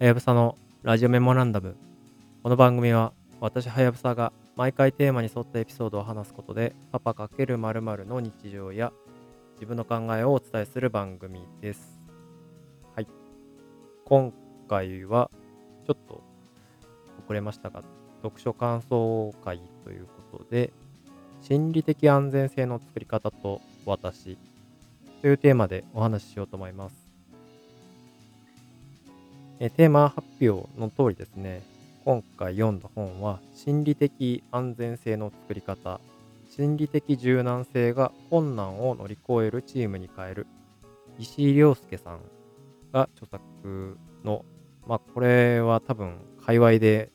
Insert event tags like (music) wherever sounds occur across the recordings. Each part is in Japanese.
はやぶさのラジオメモランダム。この番組は私はやぶさが毎回テーマに沿ったエピソードを話すことでパパ×〇〇の日常や自分の考えをお伝えする番組です。はい。今回はちょっと遅れましたが、読書感想会ということで、心理的安全性の作り方と私というテーマでお話ししようと思います。えテーマ発表の通りですね、今回読んだ本は、心理的安全性の作り方、心理的柔軟性が困難を乗り越えるチームに変える、石井亮介さんが著作の、まあ、これは多分、界隈で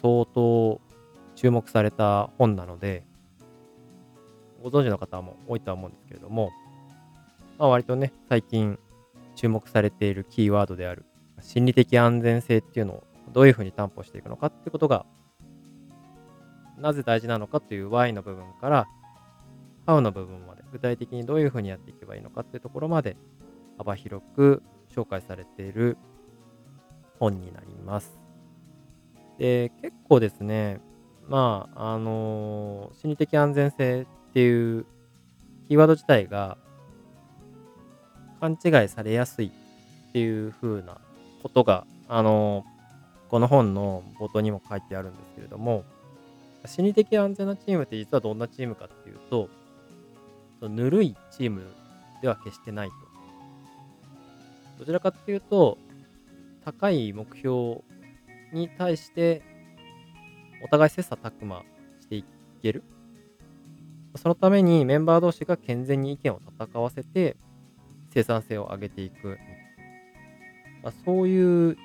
相当注目された本なので、ご存知の方も多いとは思うんですけれども、まあ、割とね、最近注目されているキーワードである心理的安全性っていうのをどういうふうに担保していくのかってことが、なぜ大事なのかという Y の部分から、How の部分まで、具体的にどういうふうにやっていけばいいのかっていうところまで幅広く紹介されている本になります。で、結構ですね、まあ、あのー心理的安全性っていうキーワード自体が勘違いされやすいっていう風なことが、あのこの本の冒頭にも書いてあるんですけれども、心理的安全なチームって実はどんなチームかっていうと、ぬるいチームでは決してないと。どちらかっていうと、高い目標に対して、お互い切磋琢磨していける。そのためにメンバー同士が健全に意見を戦わせて、生産性を上げていくみ。まあ、そういう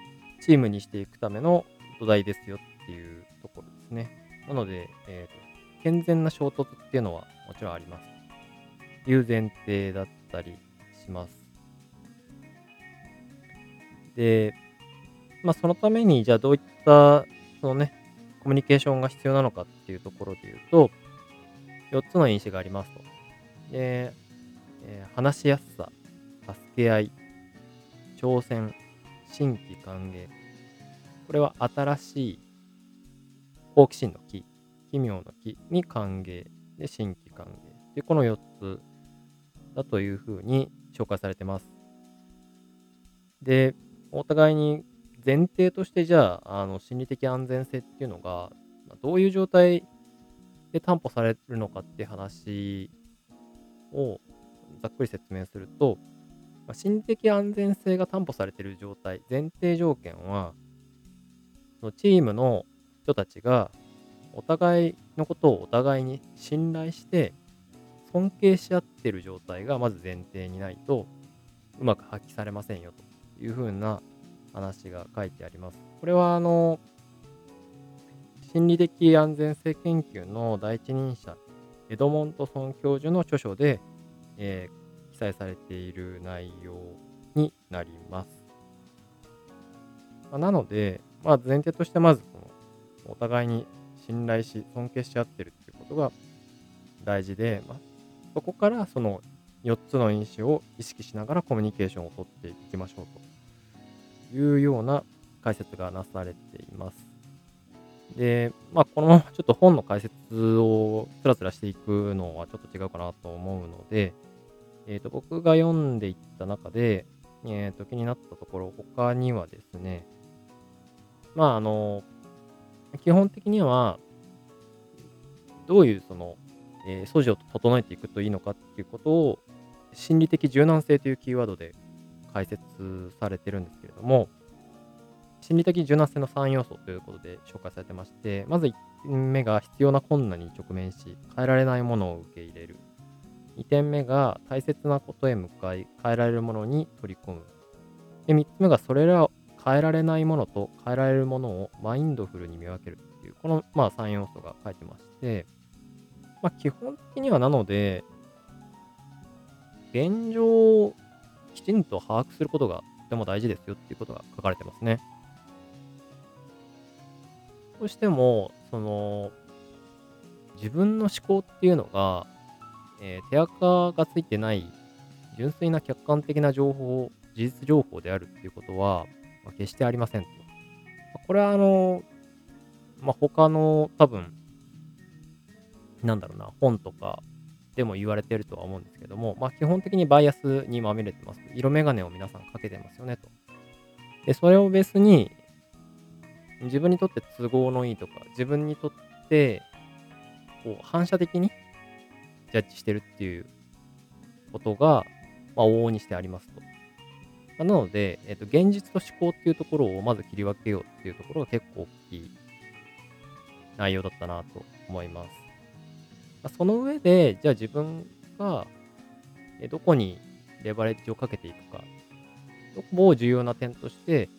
チームにしていくための土台ですよっていうところですね。なので、えーと、健全な衝突っていうのはもちろんあります。いう前提だったりします。で、まあそのためにじゃあどういったそのね、コミュニケーションが必要なのかっていうところで言うと、4つの因子がありますと。で、えー話しやすさ、助け合い、挑戦、新規歓迎。これは新しい好奇心の木、奇妙の木に歓迎で新規歓迎。で、この4つだというふうに紹介されてます。で、お互いに前提としてじゃあ、あの心理的安全性っていうのが、どういう状態で担保されるのかって話をざっくり説明すると、まあ心理的安全性が担保されている状態、前提条件は、そのチームの人たちがお互いのことをお互いに信頼して尊敬し合っている状態がまず前提にないとうまく発揮されませんよというふうな話が書いてあります。これはあの心理的安全性研究の第一人者エドモントソン教授の著書で、えー載されている内容になります。まあなので、まあ、前提としてまずそのお互いに信頼し尊敬し合ってるっていうことが大事で、まあ、そこからその4つの因子を意識しながらコミュニケーションをとっていきましょうというような解説がなされています。で、まあ、このままちょっと本の解説をつらつらしていくのはちょっと違うかなと思うので、えー、と僕が読んでいった中で、えー、と気になったところ、他にはですね、まあ、あの、基本的には、どういうその、えー素地を整えていくといいのかっていうことを、心理的柔軟性というキーワードで解説されてるんですけれども、心理的柔軟性の3要素ということで紹介されてまして、まず1点目が必要な困難に直面し、変えられないものを受け入れる。2点目が大切なことへ向かい、変えられるものに取り込む。で、3つ目がそれらを変えられないものと変えられるものをマインドフルに見分けるっていう、この、まあ、3要素が書いてまして、まあ、基本的にはなので、現状をきちんと把握することがとても大事ですよっていうことが書かれてますね。どうしても、その、自分の思考っていうのが、えー手垢がついてない純粋な客観的な情報、事実情報であるっていうことは、まあ、決してありませんと。これはあの、まあ、他の多分、なんだろうな、本とかでも言われてるとは思うんですけども、まあ、基本的にバイアスにまみれてます。色眼鏡を皆さんかけてますよねと。で、それをベースに、自分にとって都合のいいとか、自分にとって、こう、反射的にジャッジしてるっていうことが、まあ、往々にしてありますと。まなので、えっ、と、現実と思考っていうところをまず切り分けようっていうところが結構大きい内容だったなと思います。まあ、その上で、じゃあ自分がどこにレバレッジをかけていくか、どこも重要な点として、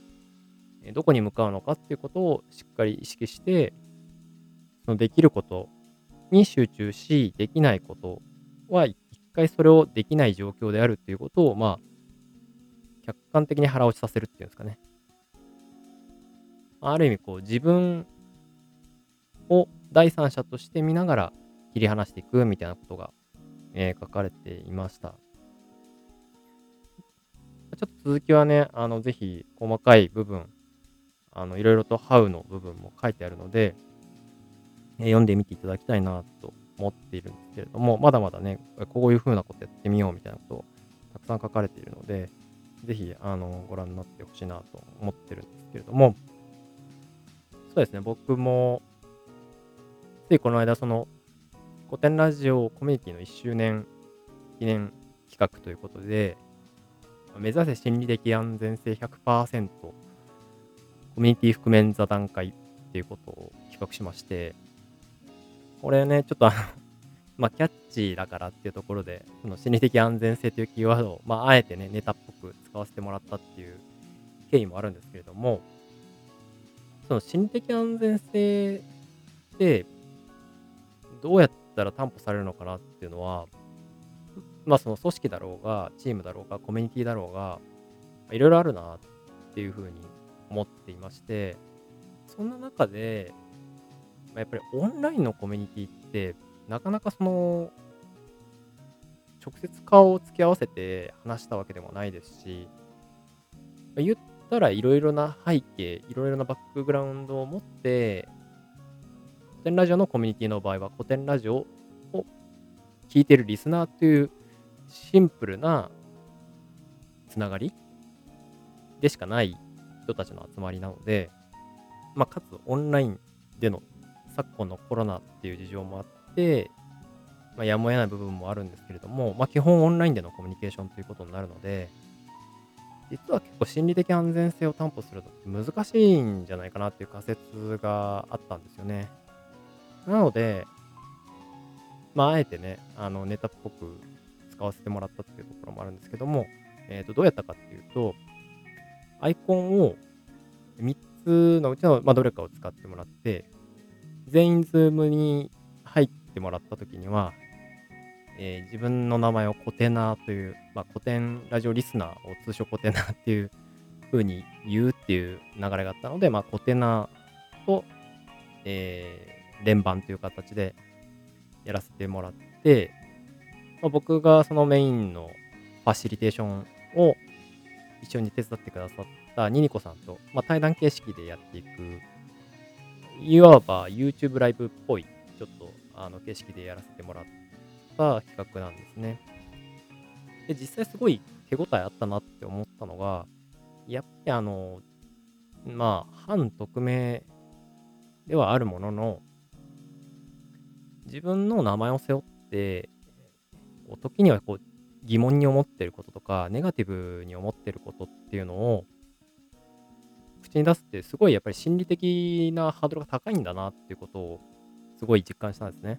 どこに向かうのかっていうことをしっかり意識して、そのできることに集中し、できないことは一回それをできない状況であるっていうことを、まあ、客観的に腹落ちさせるっていうんですかね。ある意味、こう、自分を第三者として見ながら切り離していくみたいなことが、えー、書かれていました。ちょっと続きはね、あの、ぜひ細かい部分、あの、いろいろと How の部分も書いてあるので、読んでみていただきたいなと思っているんですけれども、まだまだね、こういう風なことやってみようみたいなことをたくさん書かれているので、ぜひ、あの、ご覧になってほしいなと思ってるんですけれども、そうですね、僕も、ついこの間、その、古典ラジオコミュニティの1周年記念企画ということで、目指せ心理的安全性100%コミュニティ覆面座談会っていうことを企画しまして、これね、ちょっとあの (laughs) まあ、キャッチーだからっていうところで、その心理的安全性というキーワードを、まあ、あえてね、ネタっぽく使わせてもらったっていう経緯もあるんですけれども、その心理的安全性って、どうやったら担保されるのかなっていうのは、まあ、その組織だろうが、チームだろうが、コミュニティだろうが、いろいろあるなっていうふうに思っていまして、そんな中で、やっぱりオンラインのコミュニティって、なかなかその、直接顔を付き合わせて話したわけでもないですし、言ったらいろいろな背景、いろいろなバックグラウンドを持って、古典ラジオのコミュニティの場合は古典ラジオを聞いてるリスナーというシンプルなつながりでしかない人たちの集まりなので、まあ、かつオンラインでの昨今のコロナっていう事情もあって、まあ、やむを得ない部分もあるんですけれども、まあ、基本オンラインでのコミュニケーションということになるので、実は結構心理的安全性を担保するのって難しいんじゃないかなっていう仮説があったんですよね。なので、まあ、あえてね、あの、ネタっぽく使わせてもらったっていうところもあるんですけども、え、ー、と、どうやったかっていうと、アイコンを3つのうちの、まあ、どれかを使ってもらって、全員ズームに入ってもらった時には、えー、自分の名前をコテナーという、まあ、古典ラジオリスナーを通称コテナーっていう風に言うっていう流れがあったので、まあ、コテナーと、えー、連番という形でやらせてもらって、まあ、僕がそのメインのファシリテーションを一緒に手伝ってくださったニニコさんと、まあ、対談形式でやっていくいわば YouTube ライブっぽい、ちょっと、あの、形式でやらせてもらった企画なんですね。で、実際すごい手応えあったなって思ったのが、やっぱりあの、まあ、反匿名ではあるものの、自分の名前を背負って、時にはこう疑問に思ってることとか、ネガティブに思ってることっていうのを、口に出すってすごいやっぱり心理的なハードルが高いんだなっていうことをすごい実感したんですね。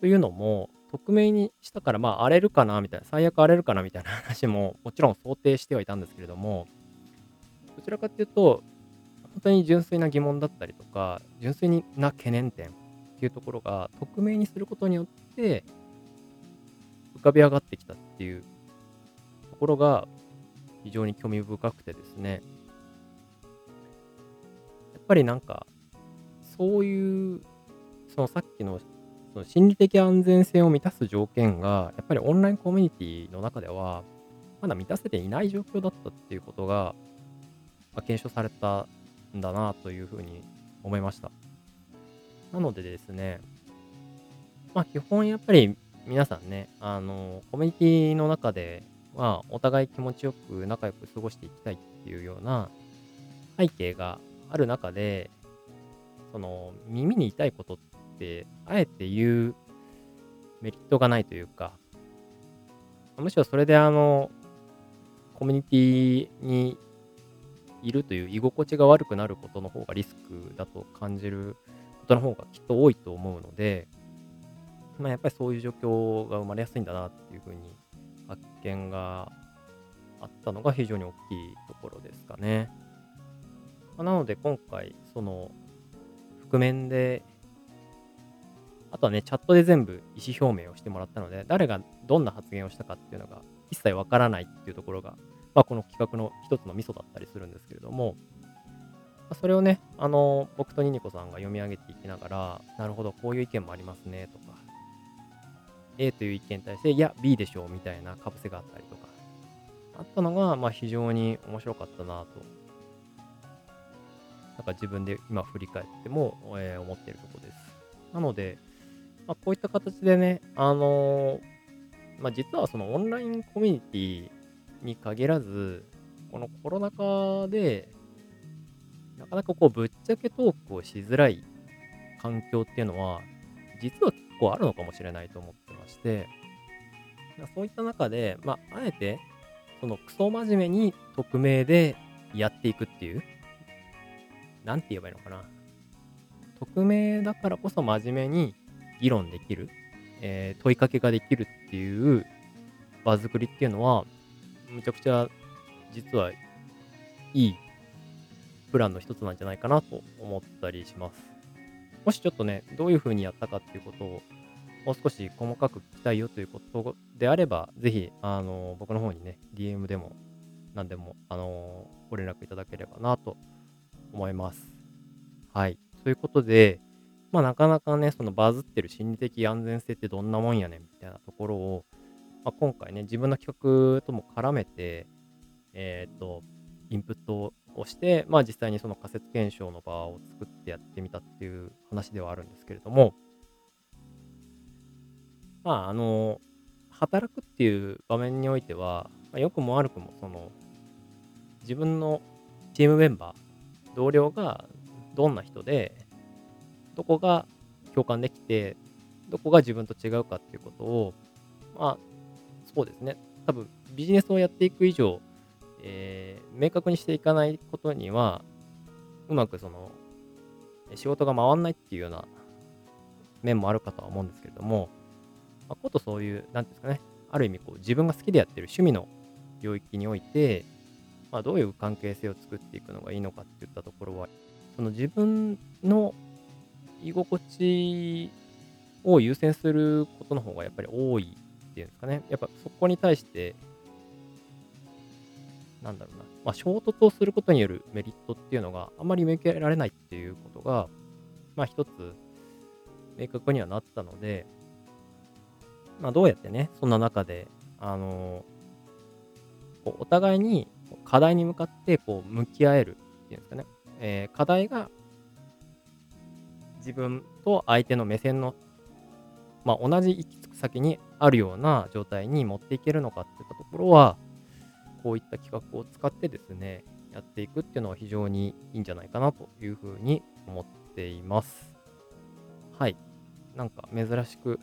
というのも、匿名にしたから、まあ荒れるかなみたいな、最悪荒れるかなみたいな (laughs) 話ももちろん想定してはいたんですけれども、どちらかっていうと、本当に純粋な疑問だったりとか、純粋な懸念点っていうところが匿名にすることによって浮かび上がってきたっていうところが非常に興味深くてですね、っぱりなんか、そういう、そのさっきのその心理的安全性を満たす条件が、やっぱりオンラインコミュニティの中では、まだ満たせていない状況だったっていうことが、まあ、検証されたんだなというふうに思いました。なのでですね、まあ基本やっぱり皆さんね、あの、コミュニティの中で、まあお互い気持ちよく仲良く過ごしていきたいっていうような背景がある中で、その耳に痛いことって、あえて言うメリットがないというか、むしろそれであの、コミュニティにいるという居心地が悪くなることの方がリスクだと感じることの方がきっと多いと思うので、まあ、やっぱりそういう状況が生まれやすいんだなっていうふうに発見があったのが非常に大きいところですかね。ま、なので今回、その覆面で、あとはね、チャットで全部意思表明をしてもらったので、誰がどんな発言をしたかっていうのが一切わからないっていうところが、まあ、この企画の一つのミソだったりするんですけれども、それをね、あの、僕とニニコさんが読み上げていきながら、なるほど、こういう意見もありますね、とか、A という意見に対して、いや、B でしょう、みたいなかぶせがあったりとか、あったのが、まあ、非常に面白かったなと、なんか自分で今振り返っても、えー、思っているところです。なので、まあ、こういった形でね、あのー、まあ、実はそのオンラインコミュニティに限らず、このコロナ禍で、なかなかこう、ぶっちゃけトークをしづらい環境っていうのは、実は結構あるのかもしれないと思ってまして、そういった中で、まあ、あえて、そのクソ真面目に匿名でやっていくっていう、なんて言えばいいのかな。匿名だからこそ真面目に議論できる、えー、問いかけができるっていう場作りっていうのは、むちゃくちゃ実はいいプランの一つなんじゃないかなと思ったりします。もしちょっとね、どういう風にやったかっていうことをもう少し細かく聞きたいよということであれば、ぜひ、あの、僕の方にね、DM でも何でも、あの、ご連絡いただければなと思います。はい。ということで、まあなかなかね、そのバズってる心理的安全性ってどんなもんやねんみたいなところを、まあ、今回ね、自分の企画とも絡めて、えっ、ー、と、インプットをして、まあ実際にその仮説検証の場を作ってやってみたっていう話ではあるんですけれども、まああの、働くっていう場面においては、まあ、良くも悪くもその、自分のチームメンバー、同僚がどんな人で、どこが共感できて、どこが自分と違うかっていうことを、まあ、そうですね。多分ビジネスをやっていく以上、えー、明確にしていかないことには、うまくその、仕事が回らないっていうような面もあるかとは思うんですけれども、まあ、ことそういう、なんですかね、ある意味こう自分が好きでやってる趣味の領域において、まあ、どういう関係性を作っていくのがいいのかっていったところは、その自分の居心地を優先することの方がやっぱり多いっていうんですかね。やっぱそこに対して、なんだろうな、まあ、衝突をすることによるメリットっていうのがあまり見受けられないっていうことが、まあ一つ明確にはなったので、まあどうやってね、そんな中で、あのー、お互いに課題に向かってこう向き合えるっていうんですかね。えー、課題が自分と相手の目線の、まあ、同じ行き着く先にあるような状態に持っていけるのかっていったところは、こういった企画を使ってですね、やっていくっていうのは非常にいいんじゃないかなというふうに思っています。はい。なんか珍しく、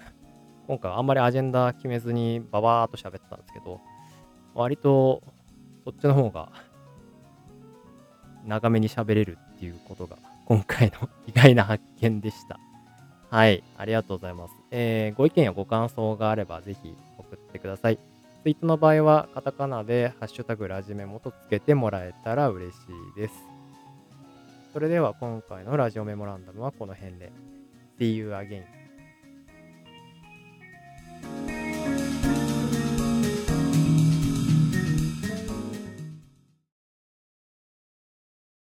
今回あんまりアジェンダ決めずにババーっと喋ってたんですけど、割とそっちの方が長めに喋れるっていうことが今回の意外な発見でした。はい、ありがとうございます。えー、ご意見やご感想があればぜひ送ってください。ツイートの場合はカタカナでハッシュタグラジメモとつけてもらえたら嬉しいです。それでは今回のラジオメモランダムはこの辺で。See you again.